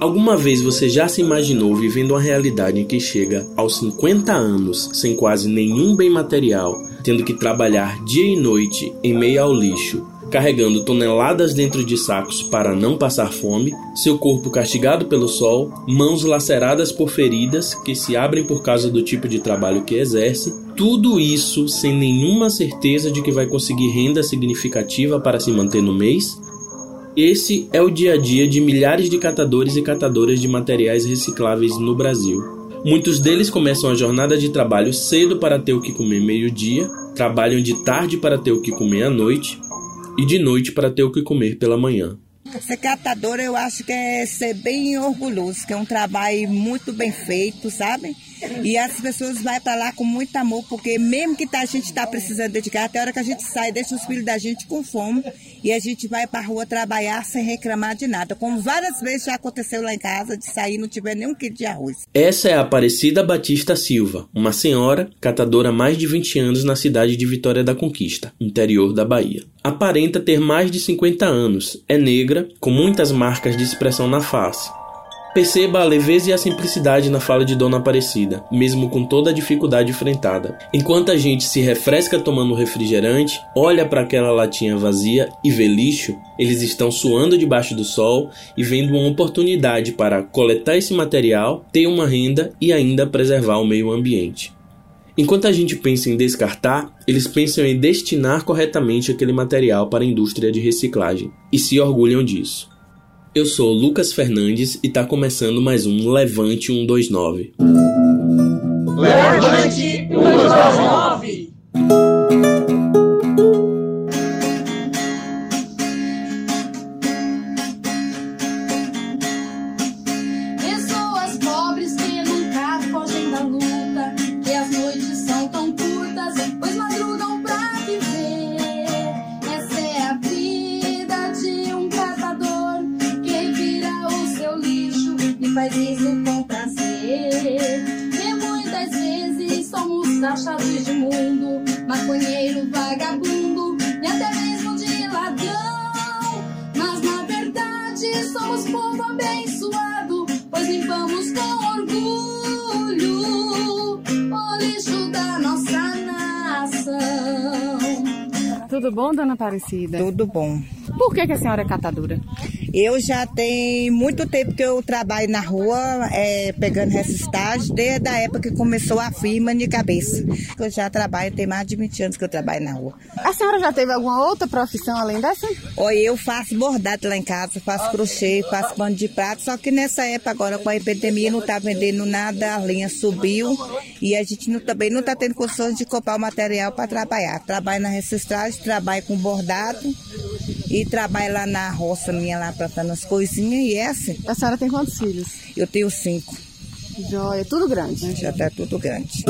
Alguma vez você já se imaginou vivendo uma realidade em que chega aos 50 anos sem quase nenhum bem material, tendo que trabalhar dia e noite em meio ao lixo, carregando toneladas dentro de sacos para não passar fome, seu corpo castigado pelo sol, mãos laceradas por feridas que se abrem por causa do tipo de trabalho que exerce, tudo isso sem nenhuma certeza de que vai conseguir renda significativa para se manter no mês? Esse é o dia a dia de milhares de catadores e catadoras de materiais recicláveis no Brasil. Muitos deles começam a jornada de trabalho cedo para ter o que comer meio-dia, trabalham de tarde para ter o que comer à noite e de noite para ter o que comer pela manhã. Ser catadora eu acho que é ser bem orgulhoso, que é um trabalho muito bem feito, sabe? E as pessoas vão para lá com muito amor, porque mesmo que tá, a gente está precisando dedicar, até a hora que a gente sai, deixa os filhos da gente com fome e a gente vai para a rua trabalhar sem reclamar de nada. Como várias vezes já aconteceu lá em casa, de sair e não tiver nenhum quilo de arroz. Essa é a Aparecida Batista Silva, uma senhora catadora há mais de 20 anos na cidade de Vitória da Conquista, interior da Bahia. Aparenta ter mais de 50 anos, é negra, com muitas marcas de expressão na face Perceba a leveza e a simplicidade na fala de Dona Aparecida, mesmo com toda a dificuldade enfrentada. Enquanto a gente se refresca tomando refrigerante, olha para aquela latinha vazia e vê lixo, eles estão suando debaixo do sol e vendo uma oportunidade para coletar esse material, ter uma renda e ainda preservar o meio ambiente. Enquanto a gente pensa em descartar, eles pensam em destinar corretamente aquele material para a indústria de reciclagem e se orgulham disso. Eu sou Lucas Fernandes e está começando mais um Levante 129. Levante 129! Tudo bom, dona Aparecida? Tudo bom. Por que, que a senhora é catadora? Eu já tenho muito tempo que eu trabalho na rua, é, pegando reciclagem, desde a época que começou a firma de cabeça. Eu já trabalho, tem mais de 20 anos que eu trabalho na rua. A senhora já teve alguma outra profissão além dessa? Oi, eu faço bordado lá em casa, faço crochê, faço pano de prato, só que nessa época agora com a epidemia não tá vendendo nada, a linha subiu e a gente não, também não tá tendo condições de comprar o material para trabalhar. Trabalho na reciclagem, trabalho com bordado e trabalho lá na roça minha lá plantando as coisinhas e essa. A senhora tem quantos filhos? Eu tenho cinco. Joia, tudo grande? Já tá tudo grande.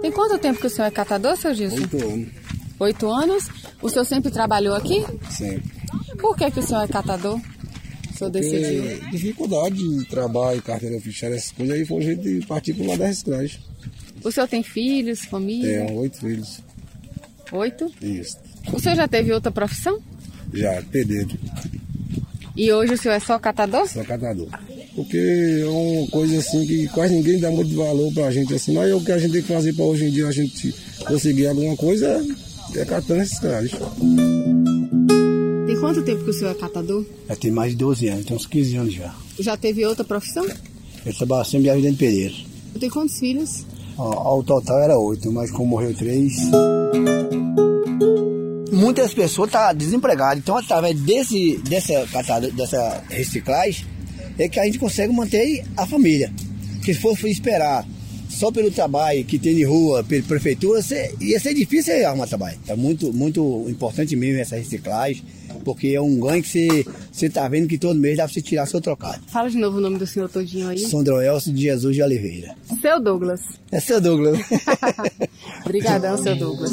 Tem quanto tempo que o senhor é catador, seu Gilson? Oito anos. Oito anos? O senhor sempre trabalhou aqui? Sempre. Por que, que o senhor é catador? O senhor decidiu? Dificuldade de trabalho, carteira oficial, essas coisas aí foi o jeito de partir para o lado da reciclagem. O senhor tem filhos, família? Tenho oito filhos. Oito? Isso. O senhor já teve outra profissão? Já, pedreiro. E hoje o senhor é só catador? Só catador. Porque é uma coisa assim que quase ninguém dá muito valor pra gente assim, mas é o que a gente tem que fazer para hoje em dia a gente conseguir alguma coisa é catando esses caras. Tem quanto tempo que o senhor é catador? Já tem mais de 12 anos, tem uns 15 anos já. Já teve outra profissão? Eu trabalho sempre a vida de pedreiro. Tem quantos filhos? Ao total era oito, mas como morreu três. Muitas pessoas estão tá desempregadas, então através desse, dessa, dessa reciclagem é que a gente consegue manter a família. Se for esperar só pelo trabalho que tem de rua, pela prefeitura, ia ser difícil arrumar trabalho. É muito, muito importante mesmo essa reciclagem porque é um ganho que você, você tá vendo que todo mês dá pra você tirar seu trocado. Fala de novo o nome do senhor todinho aí. Sondroelso de Jesus de Oliveira. Seu Douglas. É seu Douglas. Obrigadão, seu Douglas.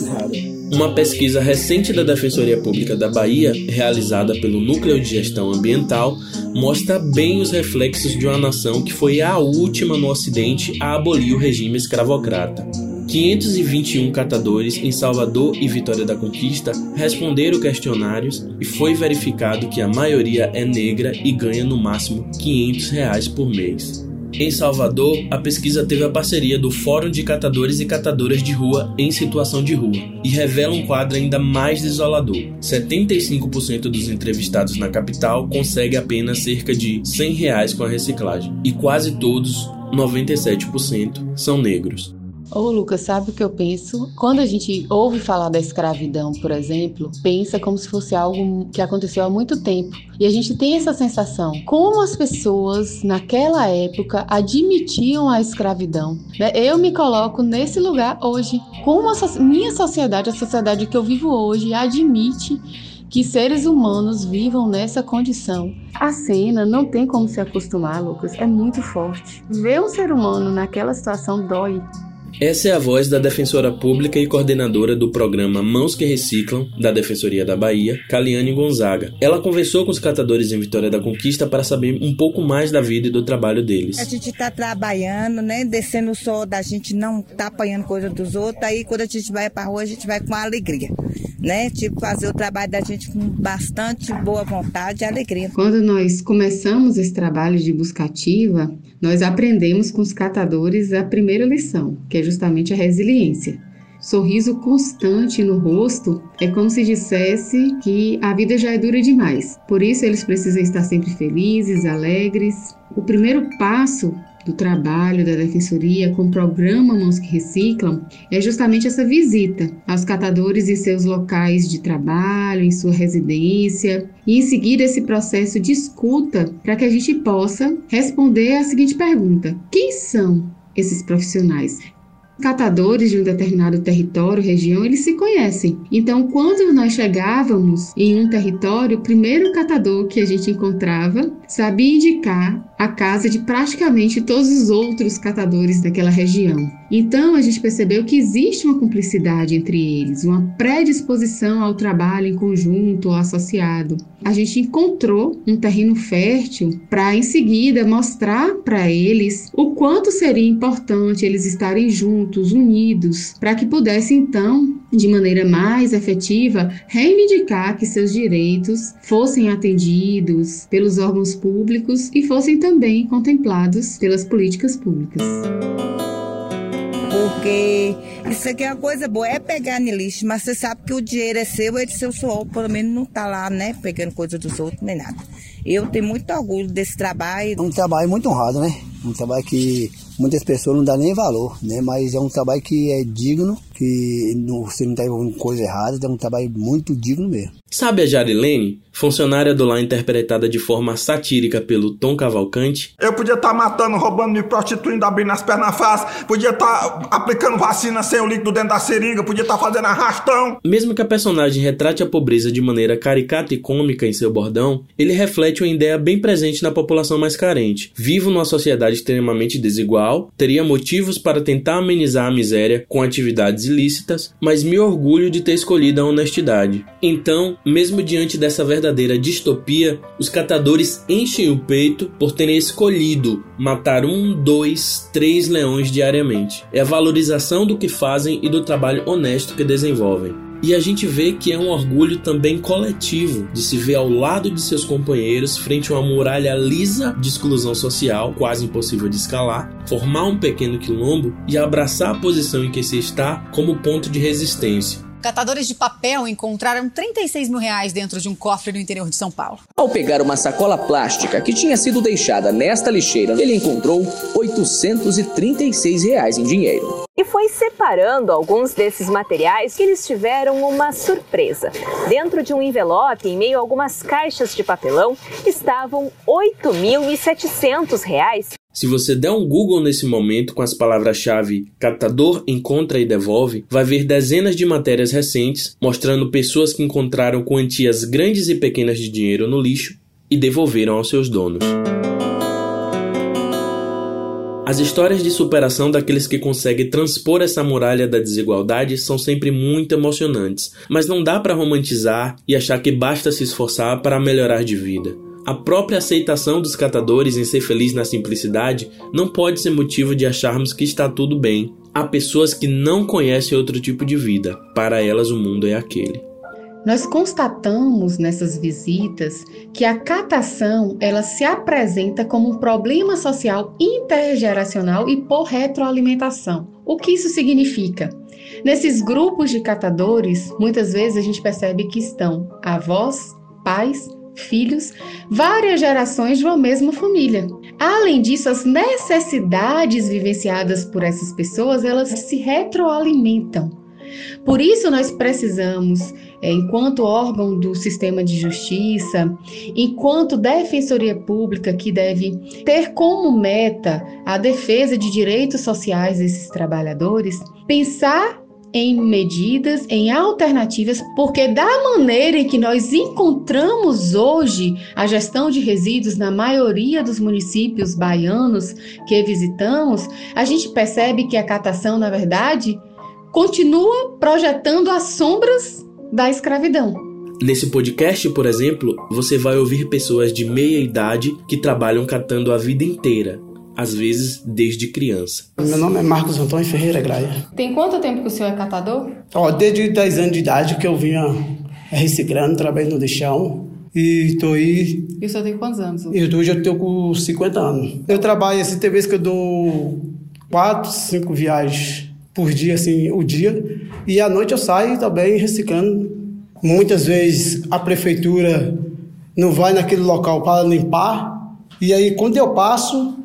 Uma pesquisa recente da Defensoria Pública da Bahia, realizada pelo Núcleo de Gestão Ambiental, mostra bem os reflexos de uma nação que foi a última no Ocidente a abolir o regime escravocrata. 521 catadores em Salvador e Vitória da Conquista responderam questionários e foi verificado que a maioria é negra e ganha no máximo 500 reais por mês. Em Salvador, a pesquisa teve a parceria do Fórum de Catadores e Catadoras de Rua em Situação de Rua e revela um quadro ainda mais desolador. 75% dos entrevistados na capital consegue apenas cerca de 100 reais com a reciclagem e quase todos, 97%, são negros. Ô Lucas, sabe o que eu penso? Quando a gente ouve falar da escravidão, por exemplo, pensa como se fosse algo que aconteceu há muito tempo. E a gente tem essa sensação. Como as pessoas naquela época admitiam a escravidão? Né? Eu me coloco nesse lugar hoje. Como a minha sociedade, a sociedade que eu vivo hoje, admite que seres humanos vivam nessa condição. A cena não tem como se acostumar, Lucas, é muito forte. Ver um ser humano naquela situação dói. Essa é a voz da defensora pública e coordenadora do programa Mãos que Reciclam, da Defensoria da Bahia, Caliane Gonzaga. Ela conversou com os catadores em Vitória da Conquista para saber um pouco mais da vida e do trabalho deles. A gente está trabalhando, né? Descendo o sol da gente não tá apanhando coisa dos outros. Aí quando a gente vai para rua, a gente vai com alegria, né? Tipo, fazer o trabalho da gente com bastante boa vontade e alegria. Quando nós começamos esse trabalho de busca ativa, nós aprendemos com os catadores a primeira lição, que é justamente a resiliência. Sorriso constante no rosto é como se dissesse que a vida já é dura demais. Por isso eles precisam estar sempre felizes, alegres. O primeiro passo do trabalho da defensoria com o programa Mãos que Reciclam é justamente essa visita aos catadores em seus locais de trabalho, em sua residência, e em seguir esse processo de escuta para que a gente possa responder a seguinte pergunta: quem são esses profissionais? Catadores de um determinado território, região, eles se conhecem. Então, quando nós chegávamos em um território, o primeiro catador que a gente encontrava sabia indicar a casa de praticamente todos os outros catadores daquela região. Então, a gente percebeu que existe uma cumplicidade entre eles, uma predisposição ao trabalho em conjunto ou associado. A gente encontrou um terreno fértil para, em seguida, mostrar para eles o quanto seria importante eles estarem juntos, unidos, para que pudessem, então, de maneira mais efetiva, reivindicar que seus direitos fossem atendidos pelos órgãos públicos e fossem também contemplados pelas políticas públicas. Porque isso aqui é uma coisa boa, é pegar no lixo, mas você sabe que o dinheiro é seu, é de seu suor, pelo menos não tá lá, né, pegando coisa dos outros, nem nada. Eu tenho muito orgulho desse trabalho. É um trabalho muito honrado, né? Um trabalho que muitas pessoas não dão nem valor, né? Mas é um trabalho que é digno, que não, você não está envolvendo coisa errada, é um trabalho muito digno mesmo. Sabe a Jarilene, funcionária do lar interpretada de forma satírica pelo Tom Cavalcante? Eu podia estar tá matando, roubando, me prostituindo, abrindo as pernas fáceis, podia estar tá aplicando vacina sem o líquido dentro da seringa, podia estar tá fazendo arrastão. Mesmo que a personagem retrate a pobreza de maneira caricata e cômica em seu bordão, ele reflete uma ideia bem presente na população mais carente. Vivo numa sociedade extremamente desigual, teria motivos para tentar amenizar a miséria com atividades ilícitas, mas me orgulho de ter escolhido a honestidade. Então, mesmo diante dessa verdadeira distopia, os catadores enchem o peito por terem escolhido matar um, dois, três leões diariamente. É a valorização do que fazem e do trabalho honesto que desenvolvem. E a gente vê que é um orgulho também coletivo de se ver ao lado de seus companheiros frente a uma muralha lisa de exclusão social, quase impossível de escalar, formar um pequeno quilombo e abraçar a posição em que se está como ponto de resistência. Catadores de papel encontraram 36 mil reais dentro de um cofre no interior de São Paulo. Ao pegar uma sacola plástica que tinha sido deixada nesta lixeira, ele encontrou 836 reais em dinheiro. E foi separando alguns desses materiais que eles tiveram uma surpresa. Dentro de um envelope, em meio a algumas caixas de papelão, estavam 8.700 reais se você der um Google nesse momento com as palavras-chave catador, encontra e devolve, vai ver dezenas de matérias recentes mostrando pessoas que encontraram quantias grandes e pequenas de dinheiro no lixo e devolveram aos seus donos. As histórias de superação daqueles que conseguem transpor essa muralha da desigualdade são sempre muito emocionantes, mas não dá para romantizar e achar que basta se esforçar para melhorar de vida. A própria aceitação dos catadores em ser feliz na simplicidade não pode ser motivo de acharmos que está tudo bem. Há pessoas que não conhecem outro tipo de vida. Para elas, o mundo é aquele. Nós constatamos nessas visitas que a catação ela se apresenta como um problema social intergeracional e por retroalimentação. O que isso significa? Nesses grupos de catadores, muitas vezes a gente percebe que estão avós, pais, filhos, várias gerações de uma mesma família. Além disso, as necessidades vivenciadas por essas pessoas, elas se retroalimentam. Por isso nós precisamos é, enquanto órgão do sistema de justiça, enquanto defensoria pública que deve ter como meta a defesa de direitos sociais desses trabalhadores, pensar em medidas, em alternativas, porque da maneira em que nós encontramos hoje a gestão de resíduos na maioria dos municípios baianos que visitamos, a gente percebe que a catação, na verdade, continua projetando as sombras da escravidão. Nesse podcast, por exemplo, você vai ouvir pessoas de meia idade que trabalham catando a vida inteira, às vezes desde criança. Meu nome é Marcos Antônio Ferreira Graia. Tem quanto tempo que o senhor é catador? Ó, desde 10 anos de idade que eu vinha reciclando, trabalhando no lixão. E tô aí. E o senhor tem quantos anos? Eu, hoje eu tenho com 50 anos. Eu trabalho assim, tem vezes que eu dou 4, 5 viagens por dia, assim, o dia. E à noite eu saio também reciclando. Muitas vezes a prefeitura não vai naquele local para limpar. E aí quando eu passo,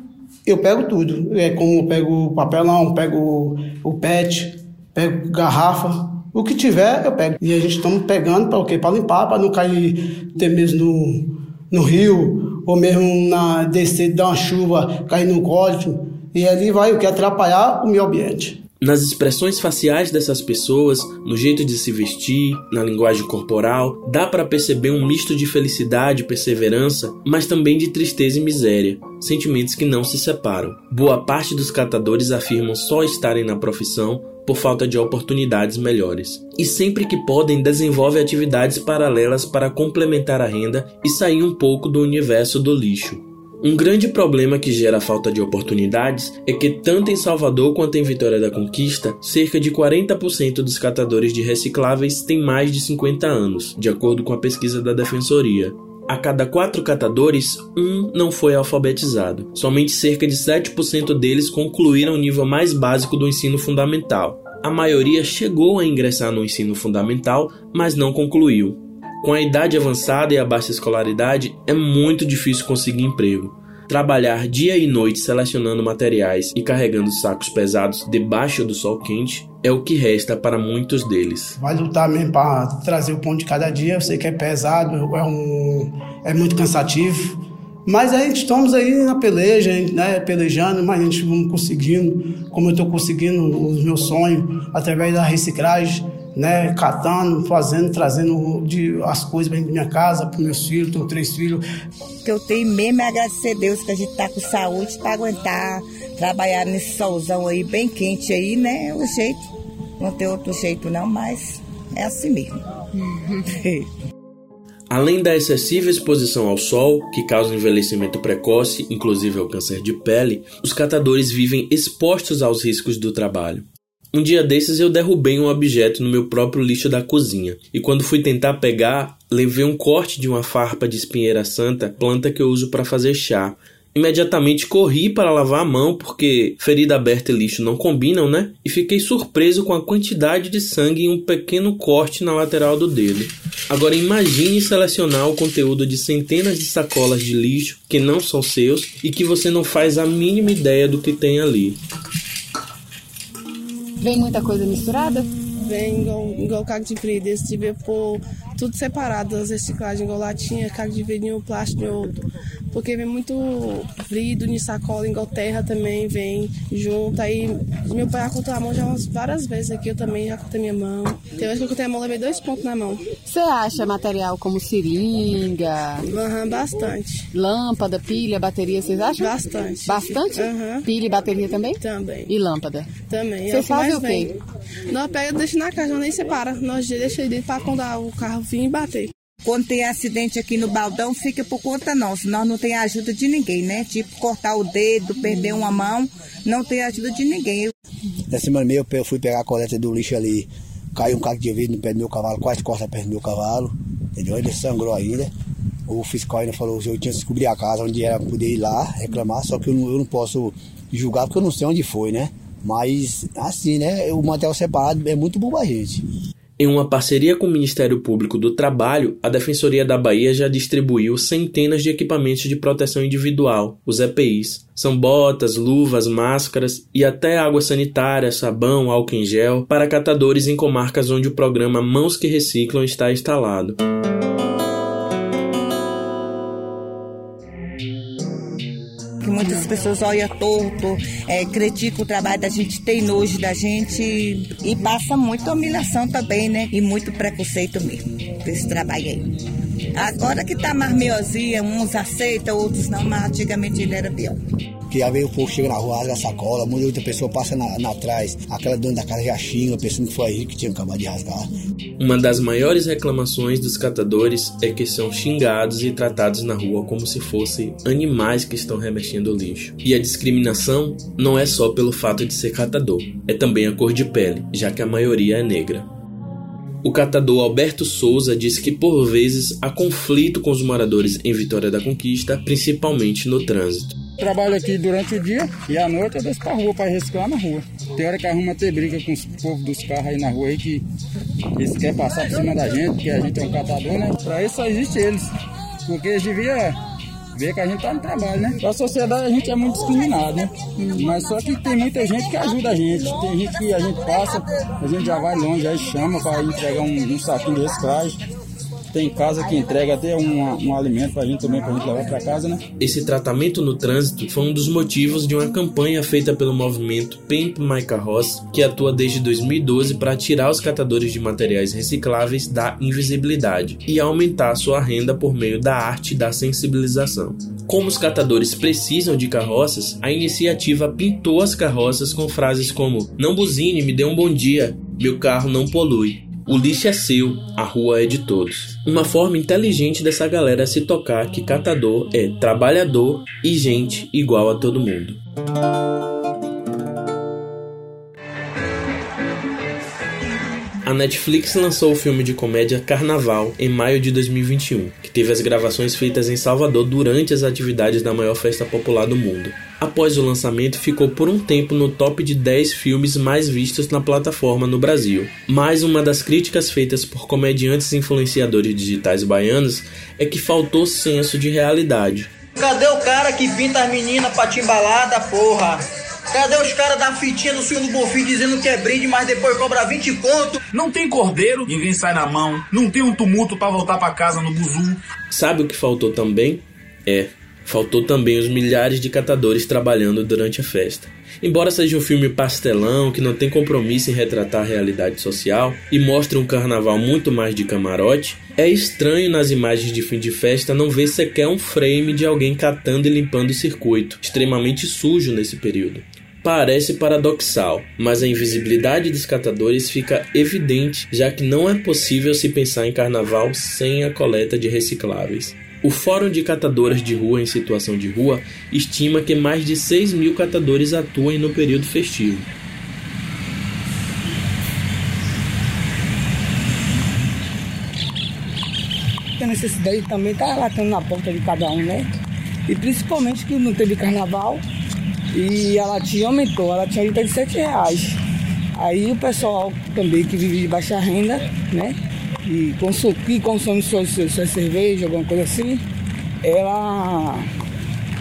eu pego tudo. É como eu pego papelão, pego o PET, pego garrafa. O que tiver, eu pego. E a gente estamos pegando para o quê? Para limpar, para não cair até mesmo no, no rio, ou mesmo na descer, dar uma chuva, cair no córrego. E ali vai o que? Atrapalhar o meio ambiente. Nas expressões faciais dessas pessoas, no jeito de se vestir, na linguagem corporal, dá para perceber um misto de felicidade e perseverança, mas também de tristeza e miséria, sentimentos que não se separam. Boa parte dos catadores afirmam só estarem na profissão por falta de oportunidades melhores. E sempre que podem, desenvolvem atividades paralelas para complementar a renda e sair um pouco do universo do lixo. Um grande problema que gera a falta de oportunidades é que, tanto em Salvador quanto em Vitória da Conquista, cerca de 40% dos catadores de recicláveis têm mais de 50 anos, de acordo com a pesquisa da Defensoria. A cada quatro catadores, um não foi alfabetizado. Somente cerca de 7% deles concluíram o nível mais básico do ensino fundamental. A maioria chegou a ingressar no ensino fundamental, mas não concluiu. Com a idade avançada e a baixa escolaridade, é muito difícil conseguir emprego. Trabalhar dia e noite selecionando materiais e carregando sacos pesados debaixo do sol quente é o que resta para muitos deles. Vai lutar mesmo para trazer o pão de cada dia. Eu sei que é pesado, é, um, é muito cansativo. Mas a gente estamos aí na peleja, né, pelejando, mas a gente vamos conseguindo, como eu estou conseguindo os meus sonhos, através da reciclagem né, catando, fazendo, trazendo de, as coisas para minha casa, para meus filhos, tenho três filhos. Que eu tenho mesmo é agradecer a Deus que a gente está com saúde para aguentar trabalhar nesse solzão aí bem quente aí, né? O jeito, não tem outro jeito não, mas é assim mesmo. Além da excessiva exposição ao sol, que causa envelhecimento precoce, inclusive ao câncer de pele, os catadores vivem expostos aos riscos do trabalho. Um dia desses eu derrubei um objeto no meu próprio lixo da cozinha, e quando fui tentar pegar, levei um corte de uma farpa de espinheira santa, planta que eu uso para fazer chá. Imediatamente corri para lavar a mão, porque ferida aberta e lixo não combinam, né? E fiquei surpreso com a quantidade de sangue em um pequeno corte na lateral do dedo. Agora imagine selecionar o conteúdo de centenas de sacolas de lixo que não são seus e que você não faz a mínima ideia do que tem ali. Vem muita coisa misturada? Vem igual, igual caco de de por tudo separado, as reciclagens, igual latinha, caco de vidro plástico de outro. Porque vem muito vidro de sacola, igual terra também vem junto. Aí meu pai cortou a mão já várias vezes aqui, eu também já cortei minha mão. Tem vez que eu cortei a mão, levei dois pontos na mão. Você acha material como seringa? Aham, bastante. Lâmpada, pilha, bateria, vocês acham? Bastante. Bastante? Aham. Pilha e bateria também? Também. E lâmpada? Também. Você faz o quê? Nós pega e deixa na caixa, nós nem separa. Nós deixa dentro pra quando o carro vir e bater. Quando tem acidente aqui no baldão, fica por conta nossa. Nós não tem ajuda de ninguém, né? Tipo, cortar o dedo, perder uma mão, não tem ajuda de ninguém. Na semana meia eu fui pegar a coleta do lixo ali, caiu um caco de vidro no pé do meu cavalo, quase corta a perna do meu cavalo, entendeu? Ele sangrou ainda. O fiscal ainda falou que eu tinha que descobrir a casa onde era poder ir lá reclamar, só que eu não, eu não posso julgar porque eu não sei onde foi, né? Mas assim, né? O material separado é muito bom pra gente. Em uma parceria com o Ministério Público do Trabalho, a Defensoria da Bahia já distribuiu centenas de equipamentos de proteção individual, os EPIs. São botas, luvas, máscaras e até água sanitária, sabão, álcool em gel para catadores em comarcas onde o programa Mãos que Reciclam está instalado. Muitas pessoas olham torto, é, criticam o trabalho da gente, tem nojo da gente e passa muita humilhação também, né? E muito preconceito mesmo desse trabalho aí. Agora que tá mais meiozinha, uns aceitam, outros não, mas antigamente ele era pior que às vezes o povo chega na rua, rasga a sacola, muita outra pessoa passa na, na trás, aquela dona da casa já xinga, pensando que foi aí que tinha acabado de rasgar. Uma das maiores reclamações dos catadores é que são xingados e tratados na rua como se fossem animais que estão revestindo o lixo. E a discriminação não é só pelo fato de ser catador, é também a cor de pele, já que a maioria é negra. O catador Alberto Souza diz que por vezes há conflito com os moradores em Vitória da Conquista, principalmente no trânsito. Trabalho aqui durante o dia e à noite eu desço pra rua pra reciclar na rua. Tem hora que arruma ter briga com os povos dos carros aí na rua aí que eles querem passar por cima da gente, que a gente é um catador, né? Pra isso só existe eles. Porque eles deviam ver que a gente tá no trabalho, né? Pra sociedade a gente é muito discriminado, né? Mas só que tem muita gente que ajuda a gente. Tem gente que a gente passa, a gente já vai longe, aí chama pra entregar um, um saquinho de reciclagem. Tem casa que entrega até um, um alimento pra gente também, pra gente levar pra casa, né? Esse tratamento no trânsito foi um dos motivos de uma campanha feita pelo movimento Pimp My Carroça, que atua desde 2012 para tirar os catadores de materiais recicláveis da invisibilidade e aumentar sua renda por meio da arte da sensibilização. Como os catadores precisam de carroças, a iniciativa pintou as carroças com frases como: Não buzine, me dê um bom dia, meu carro não polui. O lixo é seu, a rua é de todos. Uma forma inteligente dessa galera se tocar que catador é trabalhador e gente igual a todo mundo. Netflix lançou o filme de comédia Carnaval em maio de 2021, que teve as gravações feitas em Salvador durante as atividades da maior festa popular do mundo. Após o lançamento, ficou por um tempo no top de 10 filmes mais vistos na plataforma no Brasil. Mas uma das críticas feitas por comediantes e influenciadores digitais baianos é que faltou senso de realidade. Cadê o cara que pinta as meninas pra timbalada, porra? Cadê os caras da fitinha do senhor do Bonfim dizendo que é brinde, mas depois cobra 20 conto? Não tem cordeiro, ninguém sai na mão. Não tem um tumulto para voltar para casa no buzu. Sabe o que faltou também? É, faltou também os milhares de catadores trabalhando durante a festa. Embora seja um filme pastelão que não tem compromisso em retratar a realidade social e mostre um carnaval muito mais de camarote, é estranho nas imagens de fim de festa não ver sequer um frame de alguém catando e limpando o circuito, extremamente sujo nesse período. Parece paradoxal, mas a invisibilidade dos catadores fica evidente, já que não é possível se pensar em carnaval sem a coleta de recicláveis. O Fórum de Catadoras de Rua em Situação de Rua estima que mais de 6 mil catadores atuem no período festivo. A necessidade também está relatando na porta de cada um, né? E principalmente que não teve carnaval, e a latinha aumentou, a latinha está de 7 reais. Aí o pessoal também que vive de baixa renda, né? E consome, que consome sua, sua cerveja, alguma coisa assim, ela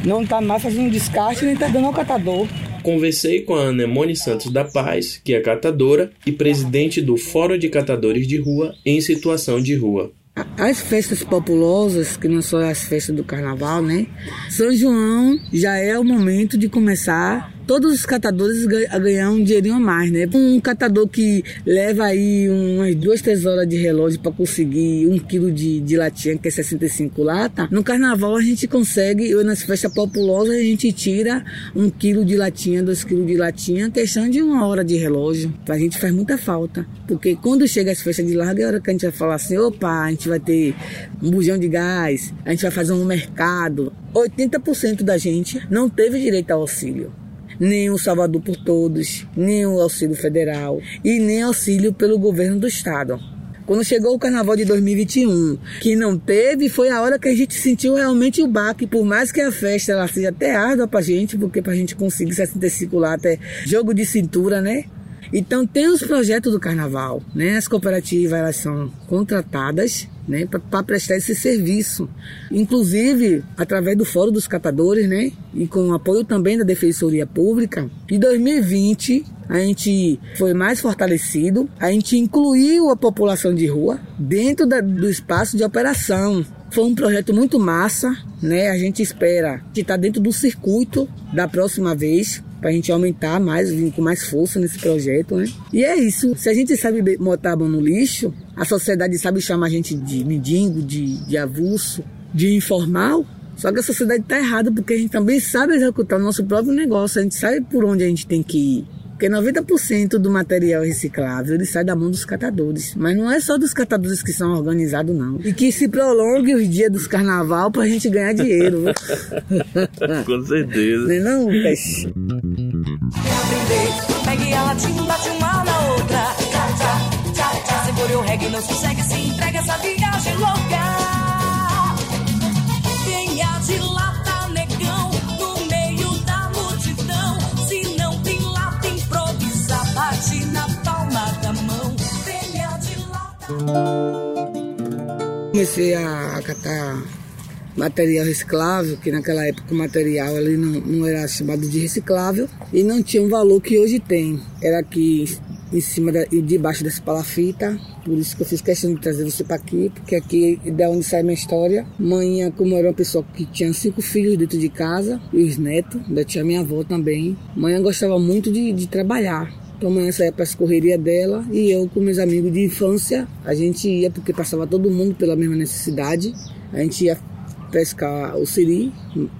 não está mais fazendo descarte nem está dando ao catador. Conversei com a Anemone Santos da Paz, que é catadora e presidente do Fórum de Catadores de Rua em Situação de Rua. As festas populosas, que não são as festas do carnaval, né? São João já é o momento de começar todos os catadores a ganhar um dinheirinho a mais, né? Um catador que leva aí umas duas, três horas de relógio para conseguir um quilo de, de latinha, que é 65 lata, no carnaval a gente consegue, ou nas festas populosas a gente tira um quilo de latinha, dois quilos de latinha, questão de uma hora de relógio. Pra gente faz muita falta, porque quando chega as festas de larga é hora que a gente vai falar assim, opa, a gente vai ter um bujão de gás, a gente vai fazer um mercado. 80% da gente não teve direito ao auxílio nem o Salvador por Todos, nem o auxílio federal e nem auxílio pelo governo do estado. Quando chegou o carnaval de 2021, que não teve, foi a hora que a gente sentiu realmente o baque. Por mais que a festa ela seja até árdua pra gente, porque pra gente conseguir 65 lá até jogo de cintura, né? Então tem os projetos do carnaval, né? As cooperativas elas são contratadas né, para prestar esse serviço. Inclusive, através do Fórum dos Catadores, né, e com apoio também da Defensoria Pública, em 2020 a gente foi mais fortalecido, a gente incluiu a população de rua dentro da, do espaço de operação. Foi um projeto muito massa, né? A gente espera que está dentro do circuito da próxima vez, para a gente aumentar mais, vir com mais força nesse projeto, né? E é isso. Se a gente sabe botar a mão no lixo, a sociedade sabe chamar a gente de mendigo, de, de avulso, de informal. Só que a sociedade está errada porque a gente também sabe executar o nosso próprio negócio, a gente sabe por onde a gente tem que ir. Porque 90% do material reciclável ele sai da mão dos catadores. Mas não é só dos catadores que são organizados, não. E que se prolongue os dias dos carnaval pra gente ganhar dinheiro. Com certeza. Não é não, peixe? Pegue a latinha, bate uma na outra. Tchá, tchá, tchá, tchá. Segure o reggae, não sossega, Comecei a, a catar material reciclável, que naquela época o material ali não, não era chamado de reciclável e não tinha um valor que hoje tem. Era aqui em cima e debaixo dessa palafita. Por isso que eu fiz questão de trazer você para aqui, porque aqui é da onde sai minha história. Mãe, como era uma pessoa que tinha cinco filhos dentro de casa, e os netos, ainda tinha minha avó também. Mãe gostava muito de, de trabalhar. Então amanhã saía para as correrias dela e eu com meus amigos de infância, a gente ia porque passava todo mundo pela mesma necessidade. A gente ia pescar o siri,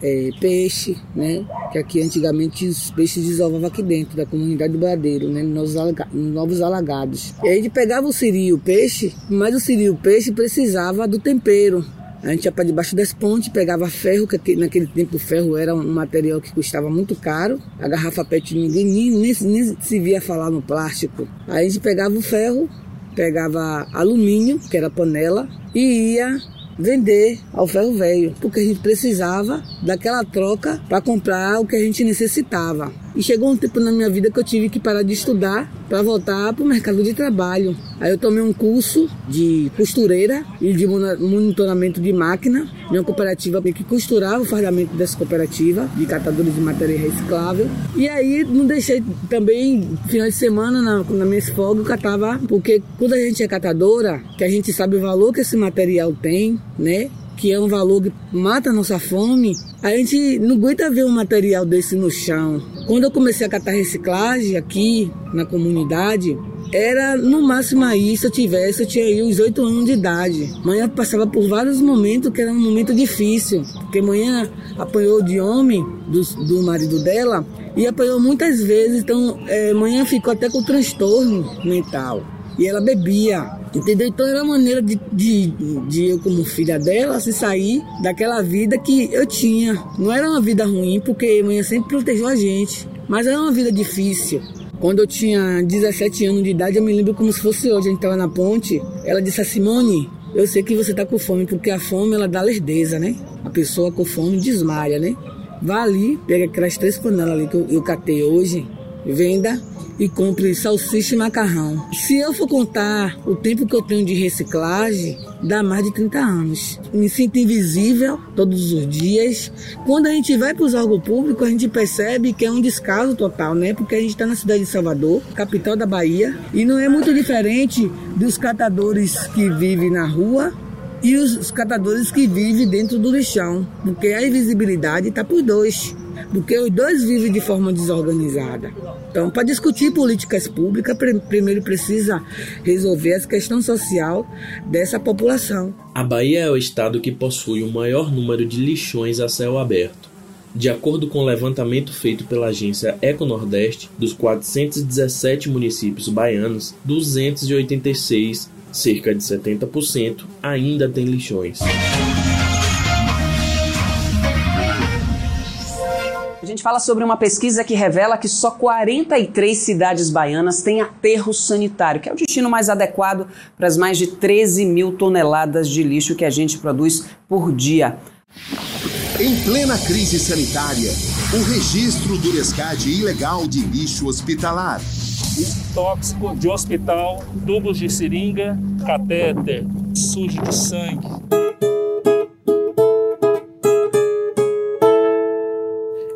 é, peixe, né? Que aqui antigamente os peixes desovavam aqui dentro da comunidade do Bradeiro, né? Nos, novos alagados. E aí a gente pegava o siri o peixe, mas o siri o peixe precisava do tempero. A gente ia para debaixo das pontes, pegava ferro, que naquele tempo o ferro era um material que custava muito caro. A garrafa PET ninguém nem, nem, nem se via falar no plástico. Aí a gente pegava o ferro, pegava alumínio, que era panela, e ia vender ao ferro velho, porque a gente precisava daquela troca para comprar o que a gente necessitava. E chegou um tempo na minha vida que eu tive que parar de estudar para voltar para o mercado de trabalho. Aí eu tomei um curso de costureira e de monitoramento de máquina em uma cooperativa que costurava o fardamento dessa cooperativa de catadores de matéria reciclável. E aí não deixei também, final de semana, na, na minha folga, eu catava, porque quando a gente é catadora, que a gente sabe o valor que esse material tem, né? Que é um valor que mata a nossa fome, a gente não aguenta ver um material desse no chão. Quando eu comecei a catar reciclagem aqui na comunidade, era no máximo aí, se eu tivesse, eu tinha aí uns 8 anos de idade. Manhã passava por vários momentos que era um momento difícil, porque manhã apanhou de homem, do, do marido dela, e apanhou muitas vezes, então é, manhã ficou até com transtorno mental. E ela bebia. Entendeu? Então era uma maneira de, de, de eu, como filha dela, se sair daquela vida que eu tinha. Não era uma vida ruim, porque a mãe sempre protegeu a gente. Mas era uma vida difícil. Quando eu tinha 17 anos de idade, eu me lembro como se fosse hoje. A gente estava na ponte. Ela disse a Simone: Eu sei que você está com fome, porque a fome ela dá lerdeza, né? A pessoa com fome desmaia, né? Vá ali, pega aquelas três panelas ali que eu, eu catei hoje, venda e compre salsicha e macarrão. Se eu for contar o tempo que eu tenho de reciclagem, dá mais de 30 anos. Me sinto invisível todos os dias. Quando a gente vai para os órgãos públicos, a gente percebe que é um descaso total, né? Porque a gente está na cidade de Salvador, capital da Bahia, e não é muito diferente dos catadores que vivem na rua e os catadores que vivem dentro do lixão, porque a invisibilidade está por dois. porque os dois vivem de forma desorganizada. Então, para discutir políticas públicas, primeiro precisa resolver as questões social dessa população. A Bahia é o estado que possui o maior número de lixões a céu aberto. De acordo com o levantamento feito pela agência Eco Nordeste, dos 417 municípios baianos, 286, cerca de 70%, ainda têm lixões. A gente fala sobre uma pesquisa que revela que só 43 cidades baianas têm aterro sanitário, que é o destino mais adequado para as mais de 13 mil toneladas de lixo que a gente produz por dia. Em plena crise sanitária, o registro do resgate ilegal de lixo hospitalar. Tóxico de hospital, tubos de seringa, catéter, sujo de sangue.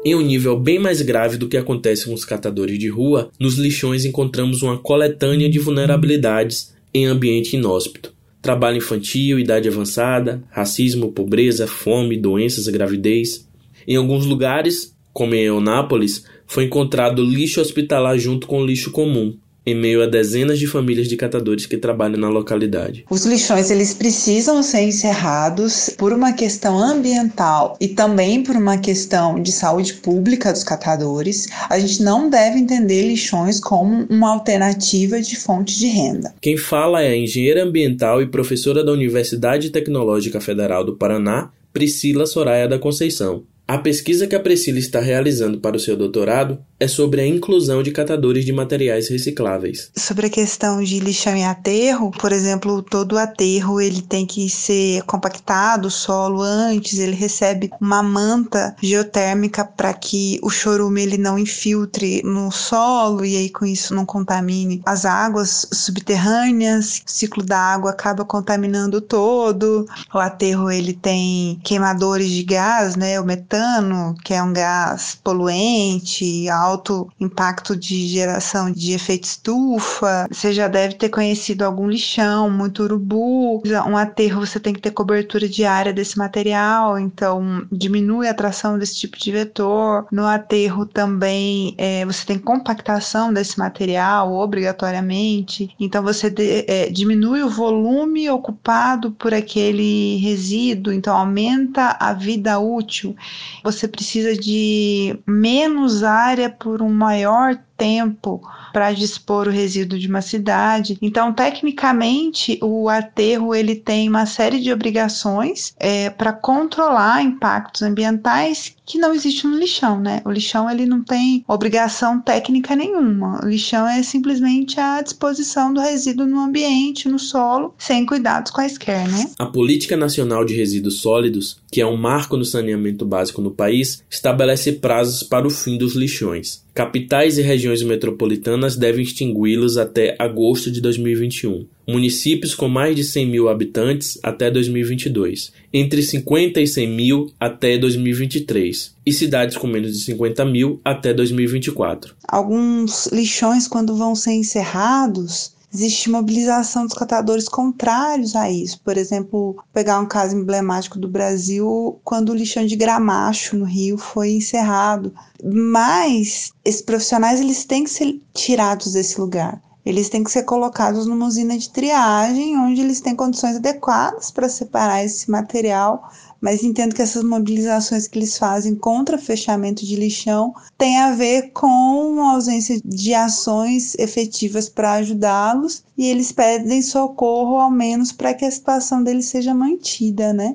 Em um nível bem mais grave do que acontece com os catadores de rua, nos lixões encontramos uma coletânea de vulnerabilidades em ambiente inóspito trabalho infantil, idade avançada, racismo, pobreza, fome, doenças, gravidez. Em alguns lugares, como em Eunápolis, foi encontrado lixo hospitalar junto com lixo comum, em meio a dezenas de famílias de catadores que trabalham na localidade. Os lixões eles precisam ser encerrados por uma questão ambiental e também por uma questão de saúde pública dos catadores. A gente não deve entender lixões como uma alternativa de fonte de renda. Quem fala é a engenheira ambiental e professora da Universidade Tecnológica Federal do Paraná, Priscila Soraya da Conceição. A pesquisa que a Priscila está realizando para o seu doutorado é sobre a inclusão de catadores de materiais recicláveis. Sobre a questão de lixão e aterro, por exemplo, todo aterro ele tem que ser compactado, o solo antes, ele recebe uma manta geotérmica para que o chorume ele não infiltre no solo e aí com isso não contamine as águas subterrâneas. O ciclo da água acaba contaminando todo. O aterro ele tem queimadores de gás, né, o metano que é um gás poluente, alto impacto de geração de efeito estufa. Você já deve ter conhecido algum lixão, muito urubu. Um aterro você tem que ter cobertura diária desse material, então diminui a atração desse tipo de vetor. No aterro também é, você tem compactação desse material obrigatoriamente, então você de, é, diminui o volume ocupado por aquele resíduo, então aumenta a vida útil você precisa de menos área por um maior tempo para dispor o resíduo de uma cidade. Então, tecnicamente, o aterro ele tem uma série de obrigações é, para controlar impactos ambientais que não existe no lixão, né? O lixão ele não tem obrigação técnica nenhuma. O lixão é simplesmente a disposição do resíduo no ambiente, no solo, sem cuidados quaisquer, né? A Política Nacional de Resíduos Sólidos, que é um marco no saneamento básico no país, estabelece prazos para o fim dos lixões. Capitais e regiões metropolitanas devem extingui-los até agosto de 2021. Municípios com mais de 100 mil habitantes até 2022. Entre 50 e 100 mil até 2023. E cidades com menos de 50 mil até 2024. Alguns lixões, quando vão ser encerrados, existe mobilização dos catadores contrários a isso. Por exemplo, pegar um caso emblemático do Brasil, quando o lixão de Gramacho, no Rio, foi encerrado. Mas esses profissionais eles têm que ser tirados desse lugar. Eles têm que ser colocados numa usina de triagem, onde eles têm condições adequadas para separar esse material mas entendo que essas mobilizações que eles fazem contra fechamento de lixão tem a ver com a ausência de ações efetivas para ajudá-los e eles pedem socorro ao menos para que a situação deles seja mantida, né?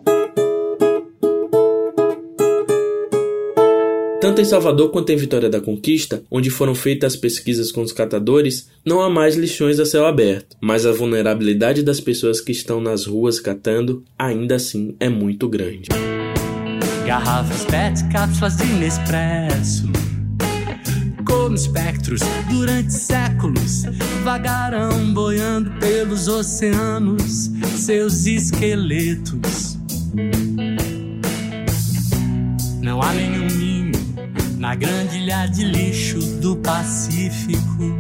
Tanto em Salvador quanto em Vitória da Conquista, onde foram feitas as pesquisas com os catadores, não há mais lixões a céu aberto, mas a vulnerabilidade das pessoas que estão nas ruas catando ainda assim é muito grande. Garrafas PET, cápsulas de Nespresso como espectros durante séculos vagarão boiando pelos oceanos seus esqueletos. Não há nenhum na grande ilha de lixo do Pacífico.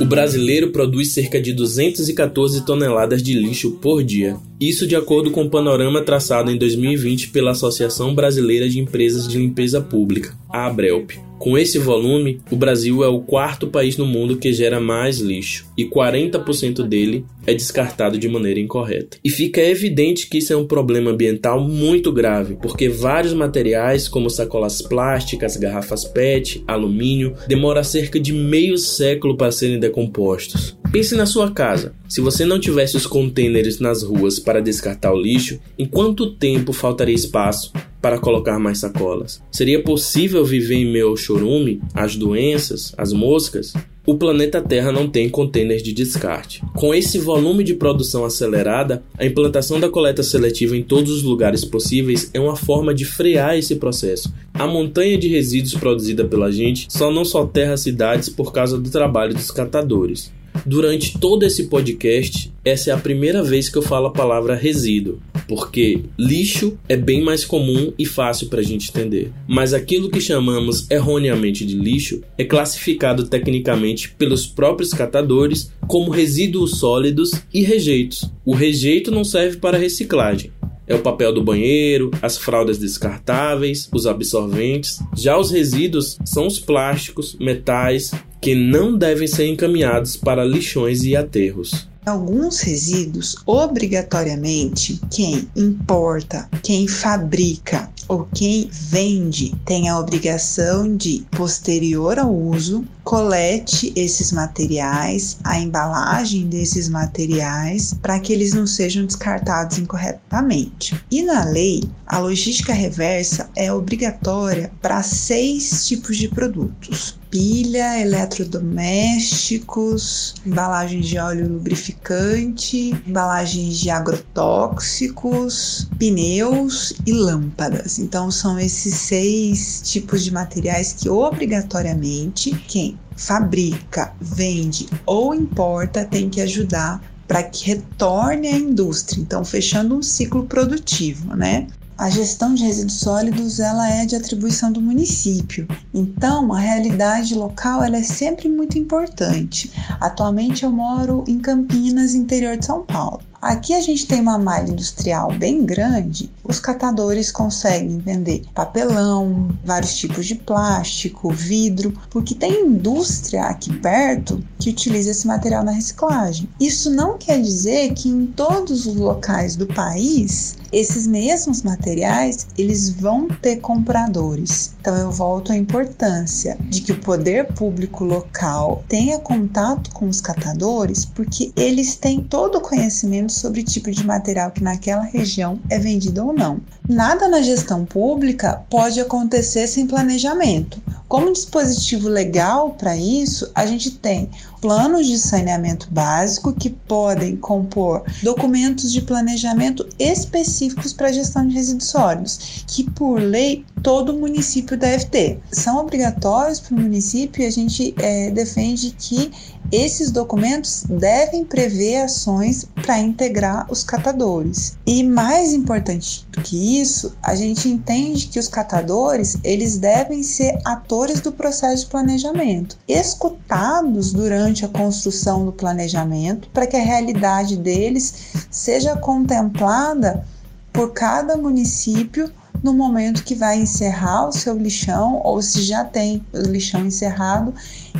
O brasileiro produz cerca de 214 toneladas de lixo por dia. Isso de acordo com o panorama traçado em 2020 pela Associação Brasileira de Empresas de Limpeza Pública, a ABRELP. Com esse volume, o Brasil é o quarto país no mundo que gera mais lixo, e 40% dele é descartado de maneira incorreta. E fica evidente que isso é um problema ambiental muito grave, porque vários materiais, como sacolas plásticas, garrafas PET, alumínio, demoram cerca de meio século para serem decompostos. Pense na sua casa. Se você não tivesse os contêineres nas ruas para descartar o lixo, em quanto tempo faltaria espaço para colocar mais sacolas? Seria possível viver em meio ao chorume, às doenças, às moscas? O planeta Terra não tem contêineres de descarte. Com esse volume de produção acelerada, a implantação da coleta seletiva em todos os lugares possíveis é uma forma de frear esse processo. A montanha de resíduos produzida pela gente só não soterra cidades por causa do trabalho dos catadores. Durante todo esse podcast, essa é a primeira vez que eu falo a palavra resíduo, porque lixo é bem mais comum e fácil para a gente entender. Mas aquilo que chamamos erroneamente de lixo é classificado tecnicamente pelos próprios catadores como resíduos sólidos e rejeitos. O rejeito não serve para reciclagem, é o papel do banheiro, as fraldas descartáveis, os absorventes. Já os resíduos são os plásticos, metais, que não devem ser encaminhados para lixões e aterros. Alguns resíduos, obrigatoriamente, quem importa, quem fabrica ou quem vende tem a obrigação de, posterior ao uso, colete esses materiais, a embalagem desses materiais, para que eles não sejam descartados incorretamente. E na lei, a logística reversa é obrigatória para seis tipos de produtos: pilha, eletrodomésticos, embalagens de óleo lubrificante, embalagens de agrotóxicos, pneus e lâmpadas. Então são esses seis tipos de materiais que obrigatoriamente quem fabrica, vende ou importa tem que ajudar para que retorne à indústria. Então, fechando um ciclo produtivo, né? A gestão de resíduos sólidos ela é de atribuição do município. Então, a realidade local ela é sempre muito importante. Atualmente eu moro em Campinas, interior de São Paulo. Aqui a gente tem uma malha industrial bem grande, os catadores conseguem vender papelão, vários tipos de plástico, vidro, porque tem indústria aqui perto que utiliza esse material na reciclagem. Isso não quer dizer que em todos os locais do país esses mesmos materiais eles vão ter compradores. Então eu volto à importância de que o poder público local tenha contato com os catadores, porque eles têm todo o conhecimento sobre o tipo de material que naquela região é vendido ou não. Nada na gestão pública pode acontecer sem planejamento. Como dispositivo legal para isso, a gente tem planos de saneamento básico que podem compor documentos de planejamento específicos para gestão de resíduos sólidos, que por lei todo município deve ter. São obrigatórios para o município e a gente é, defende que esses documentos devem prever ações para integrar os catadores. E mais importante do que isso, a gente entende que os catadores, eles devem ser atores do processo de planejamento, escutados durante a construção do planejamento, para que a realidade deles seja contemplada por cada município no momento que vai encerrar o seu lixão ou se já tem o lixão encerrado,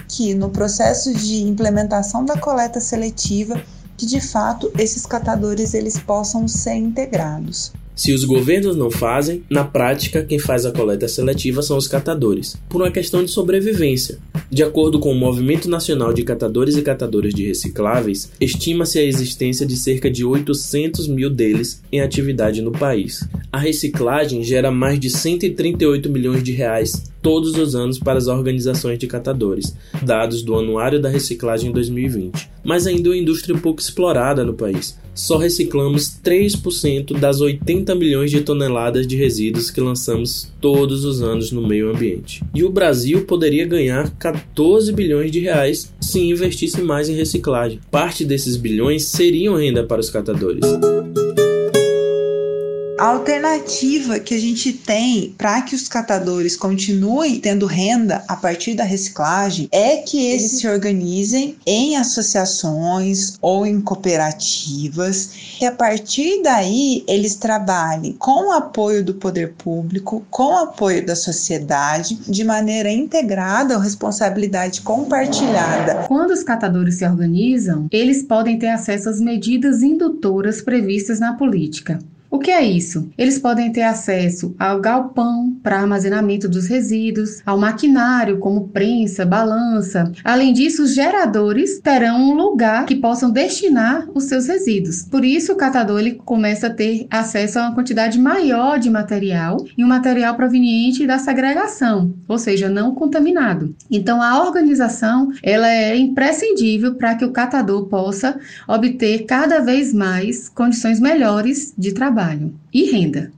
que no processo de implementação da coleta seletiva, que de fato esses catadores eles possam ser integrados. Se os governos não fazem, na prática quem faz a coleta seletiva são os catadores, por uma questão de sobrevivência. De acordo com o Movimento Nacional de Catadores e Catadoras de Recicláveis, estima-se a existência de cerca de 800 mil deles em atividade no país. A reciclagem gera mais de 138 milhões de reais todos os anos para as organizações de catadores, dados do Anuário da Reciclagem 2020. Mas ainda é uma indústria pouco explorada no país. Só reciclamos 3% das 80 milhões de toneladas de resíduos que lançamos todos os anos no meio ambiente. E o Brasil poderia ganhar 14 bilhões de reais se investisse mais em reciclagem. Parte desses bilhões seriam renda para os catadores. A alternativa que a gente tem para que os catadores continuem tendo renda a partir da reciclagem é que eles se organizem em associações ou em cooperativas e a partir daí eles trabalhem com o apoio do poder público, com o apoio da sociedade, de maneira integrada ou responsabilidade compartilhada. Quando os catadores se organizam, eles podem ter acesso às medidas indutoras previstas na política. O que é isso? Eles podem ter acesso ao galpão para armazenamento dos resíduos, ao maquinário como prensa, balança. Além disso, os geradores terão um lugar que possam destinar os seus resíduos. Por isso, o catador ele começa a ter acesso a uma quantidade maior de material e um material proveniente da segregação, ou seja, não contaminado. Então, a organização ela é imprescindível para que o catador possa obter cada vez mais condições melhores de trabalho e renda.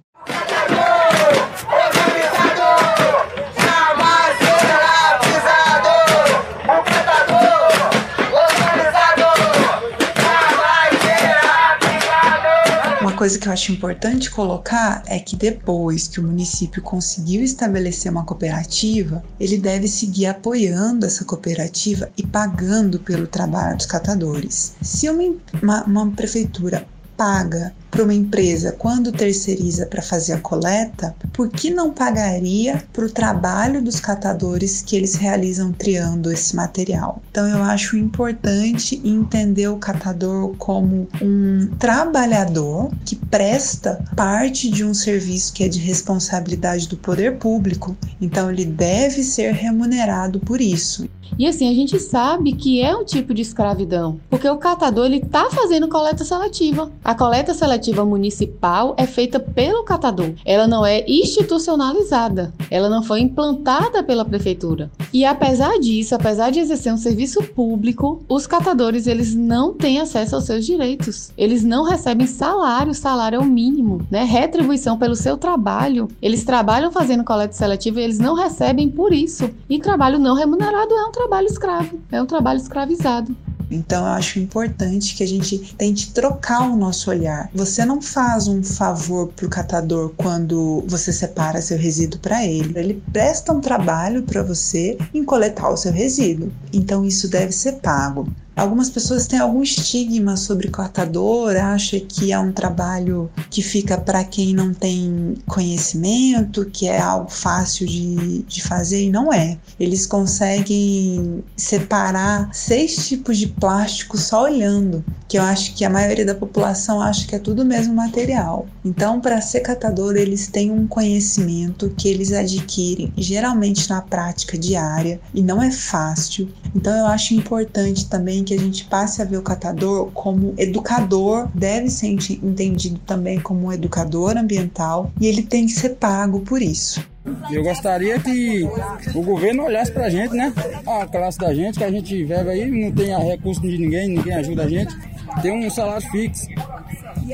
Uma coisa que eu acho importante colocar é que depois que o município conseguiu estabelecer uma cooperativa, ele deve seguir apoiando essa cooperativa e pagando pelo trabalho dos catadores. Se uma, uma, uma prefeitura paga para uma empresa quando terceiriza para fazer a coleta, por que não pagaria para o trabalho dos catadores que eles realizam triando esse material? Então eu acho importante entender o catador como um trabalhador que presta parte de um serviço que é de responsabilidade do poder público, então ele deve ser remunerado por isso. E assim, a gente sabe que é um tipo de escravidão, porque o catador ele tá fazendo coleta seletiva. A coleta seletiva municipal é feita pelo catador. Ela não é institucionalizada. Ela não foi implantada pela prefeitura. E apesar disso, apesar de exercer um serviço público, os catadores eles não têm acesso aos seus direitos. Eles não recebem salário, salário é o mínimo, né? Retribuição pelo seu trabalho. Eles trabalham fazendo coleta seletiva e eles não recebem por isso. E trabalho não remunerado é um trabalho escravo, é um trabalho escravizado. Então eu acho importante que a gente tente trocar o nosso olhar. Você não faz um favor pro catador quando você separa seu resíduo para ele. Ele presta um trabalho para você em coletar o seu resíduo. Então isso deve ser pago. Algumas pessoas têm algum estigma sobre catador, acha que é um trabalho que fica para quem não tem conhecimento, que é algo fácil de, de fazer e não é. Eles conseguem separar seis tipos de plástico só olhando, que eu acho que a maioria da população acha que é tudo o mesmo material. Então, para ser catador, eles têm um conhecimento que eles adquirem geralmente na prática diária e não é fácil. Então, eu acho importante também que a gente passe a ver o catador como educador, deve ser entendido também como um educador ambiental e ele tem que ser pago por isso. Eu gostaria que o governo olhasse pra gente, né? A classe da gente, que a gente vive aí, não tem recurso de ninguém, ninguém ajuda a gente. Tem um salário fixo.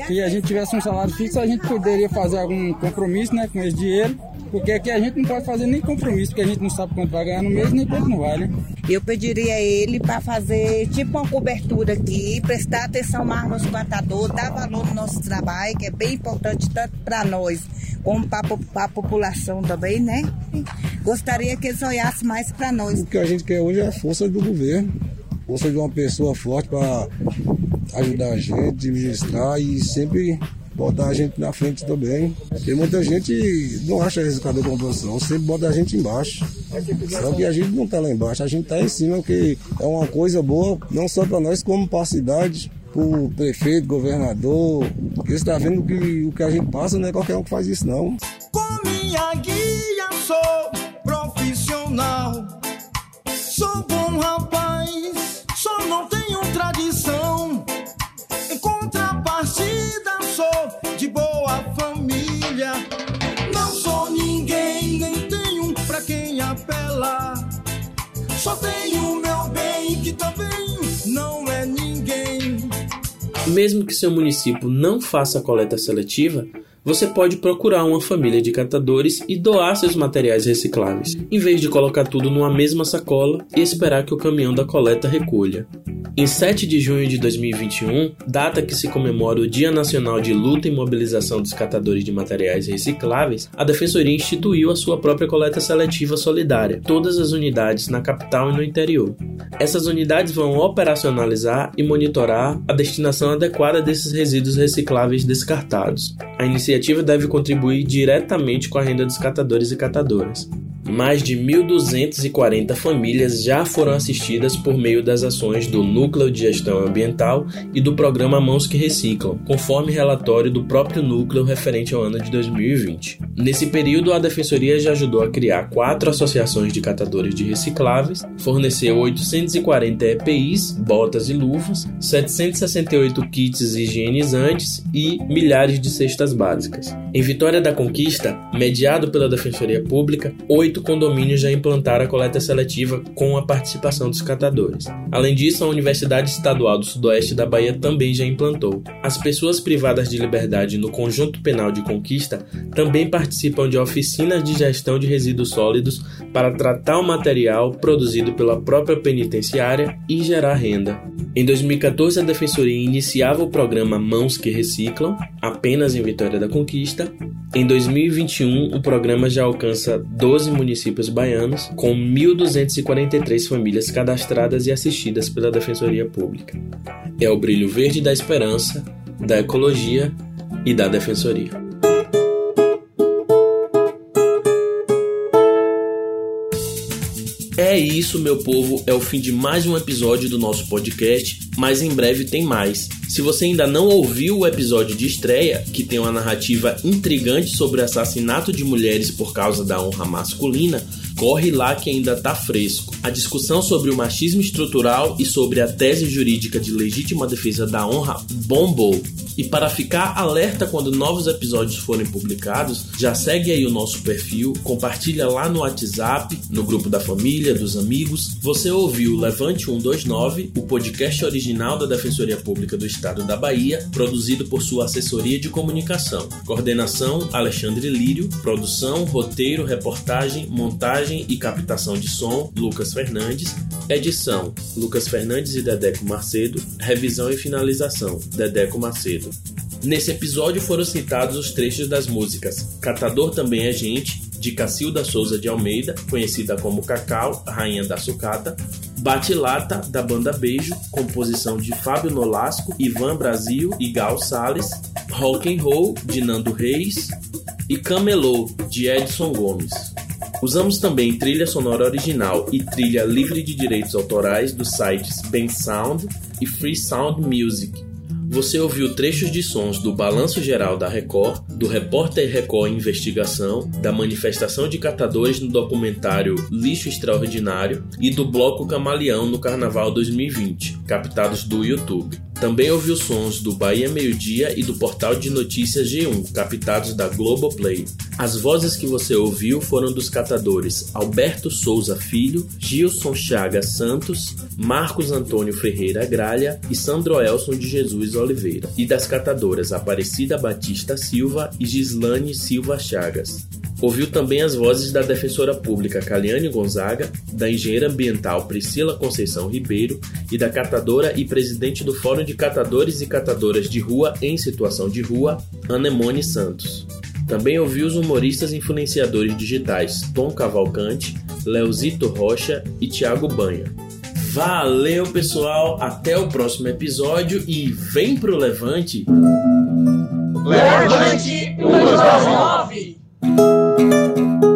Se a gente tivesse um salário fixo, a gente poderia fazer algum compromisso né, com esse dinheiro porque aqui a gente não pode fazer nem compromisso, porque a gente não sabe quanto vai ganhar no mês, nem quanto não vai, né? Eu pediria a ele para fazer tipo uma cobertura aqui, prestar atenção mais no matador, dar valor no nosso trabalho, que é bem importante tanto para nós como para a população também, né? Gostaria que eles olhassem mais para nós. O que a gente quer hoje é a força do governo, força de uma pessoa forte para ajudar a gente, administrar e sempre botar a gente na frente também. Tem muita gente não acha reciclador composição, sempre bota a gente embaixo. Só que a gente não está lá embaixo, a gente está em cima, que é uma coisa boa, não só para nós, como para a cidade, para o prefeito, governador. Porque está vendo que o que a gente passa não é qualquer um que faz isso, não. Com minha guia sou profissional, sou bom rapaz, só não tenho tradição. Só meu bem, que também não é ninguém. Mesmo que seu município não faça coleta seletiva, você pode procurar uma família de catadores e doar seus materiais recicláveis, em vez de colocar tudo numa mesma sacola e esperar que o caminhão da coleta recolha. Em 7 de junho de 2021, data que se comemora o Dia Nacional de Luta e Mobilização dos Catadores de Materiais Recicláveis, a Defensoria instituiu a sua própria coleta seletiva solidária, todas as unidades na capital e no interior. Essas unidades vão operacionalizar e monitorar a destinação adequada desses resíduos recicláveis descartados. A iniciativa deve contribuir diretamente com a renda dos catadores e catadoras. Mais de 1.240 famílias já foram assistidas por meio das ações do Núcleo de Gestão Ambiental e do programa Mãos que Reciclam, conforme relatório do próprio núcleo referente ao ano de 2020. Nesse período, a Defensoria já ajudou a criar quatro associações de catadores de recicláveis, forneceu 840 EPIs, botas e luvas, 768 kits higienizantes e milhares de cestas básicas. Em Vitória da Conquista, mediado pela Defensoria Pública, oito condomínios já implantaram a coleta seletiva com a participação dos catadores. Além disso, a Universidade Estadual do Sudoeste da Bahia também já implantou. As pessoas privadas de liberdade no Conjunto Penal de Conquista também participam de oficinas de gestão de resíduos sólidos para tratar o material produzido pela própria penitenciária e gerar renda. Em 2014, a Defensoria iniciava o programa Mãos que Reciclam, apenas em Vitória da Conquista. Em 2021, o programa já alcança 12 municípios baianos, com 1.243 famílias cadastradas e assistidas pela Defensoria Pública. É o brilho verde da esperança, da ecologia e da Defensoria. É isso, meu povo, é o fim de mais um episódio do nosso podcast, mas em breve tem mais. Se você ainda não ouviu o episódio de estreia, que tem uma narrativa intrigante sobre assassinato de mulheres por causa da honra masculina, corre lá que ainda tá fresco. A discussão sobre o machismo estrutural e sobre a tese jurídica de legítima defesa da honra bombou. E para ficar alerta quando novos episódios forem publicados, já segue aí o nosso perfil, compartilha lá no WhatsApp, no grupo da família, dos amigos. Você ouviu Levante 129, o podcast original da Defensoria Pública do Estado da Bahia, produzido por sua assessoria de comunicação. Coordenação: Alexandre Lírio, produção, roteiro, reportagem, montagem e captação de som: Lucas Fernandes. Edição: Lucas Fernandes e Dedeco Macedo. Revisão e finalização: Dedeco Macedo. Nesse episódio foram citados os trechos das músicas Catador Também é Gente, de Cacilda Souza de Almeida, conhecida como Cacau, Rainha da Sucata, Bate-Lata, da banda Beijo, composição de Fábio Nolasco, Ivan Brasil e Gal Salles, Rock and Roll, de Nando Reis e Camelô, de Edson Gomes. Usamos também trilha sonora original e trilha livre de direitos autorais dos sites Ben Sound e Free Sound Music. Você ouviu trechos de sons do Balanço Geral da Record, do Repórter Record Investigação, da manifestação de catadores no documentário Lixo Extraordinário e do Bloco Camaleão no Carnaval 2020, captados do YouTube. Também ouviu sons do Bahia Meio Dia e do portal de notícias G1, captados da Globoplay. As vozes que você ouviu foram dos catadores Alberto Souza Filho, Gilson Chagas Santos, Marcos Antônio Ferreira Gralha e Sandro Elson de Jesus Oliveira, e das catadoras Aparecida Batista Silva e Gislane Silva Chagas. Ouviu também as vozes da defensora pública Caliane Gonzaga, da engenheira ambiental Priscila Conceição Ribeiro e da catadora e presidente do Fórum de Catadores e Catadoras de Rua em Situação de Rua, Anemone Santos. Também ouviu os humoristas e influenciadores digitais Tom Cavalcante, Leozito Rocha e Thiago Banha. Valeu, pessoal! Até o próximo episódio e vem pro Levante! Levante! Thank you.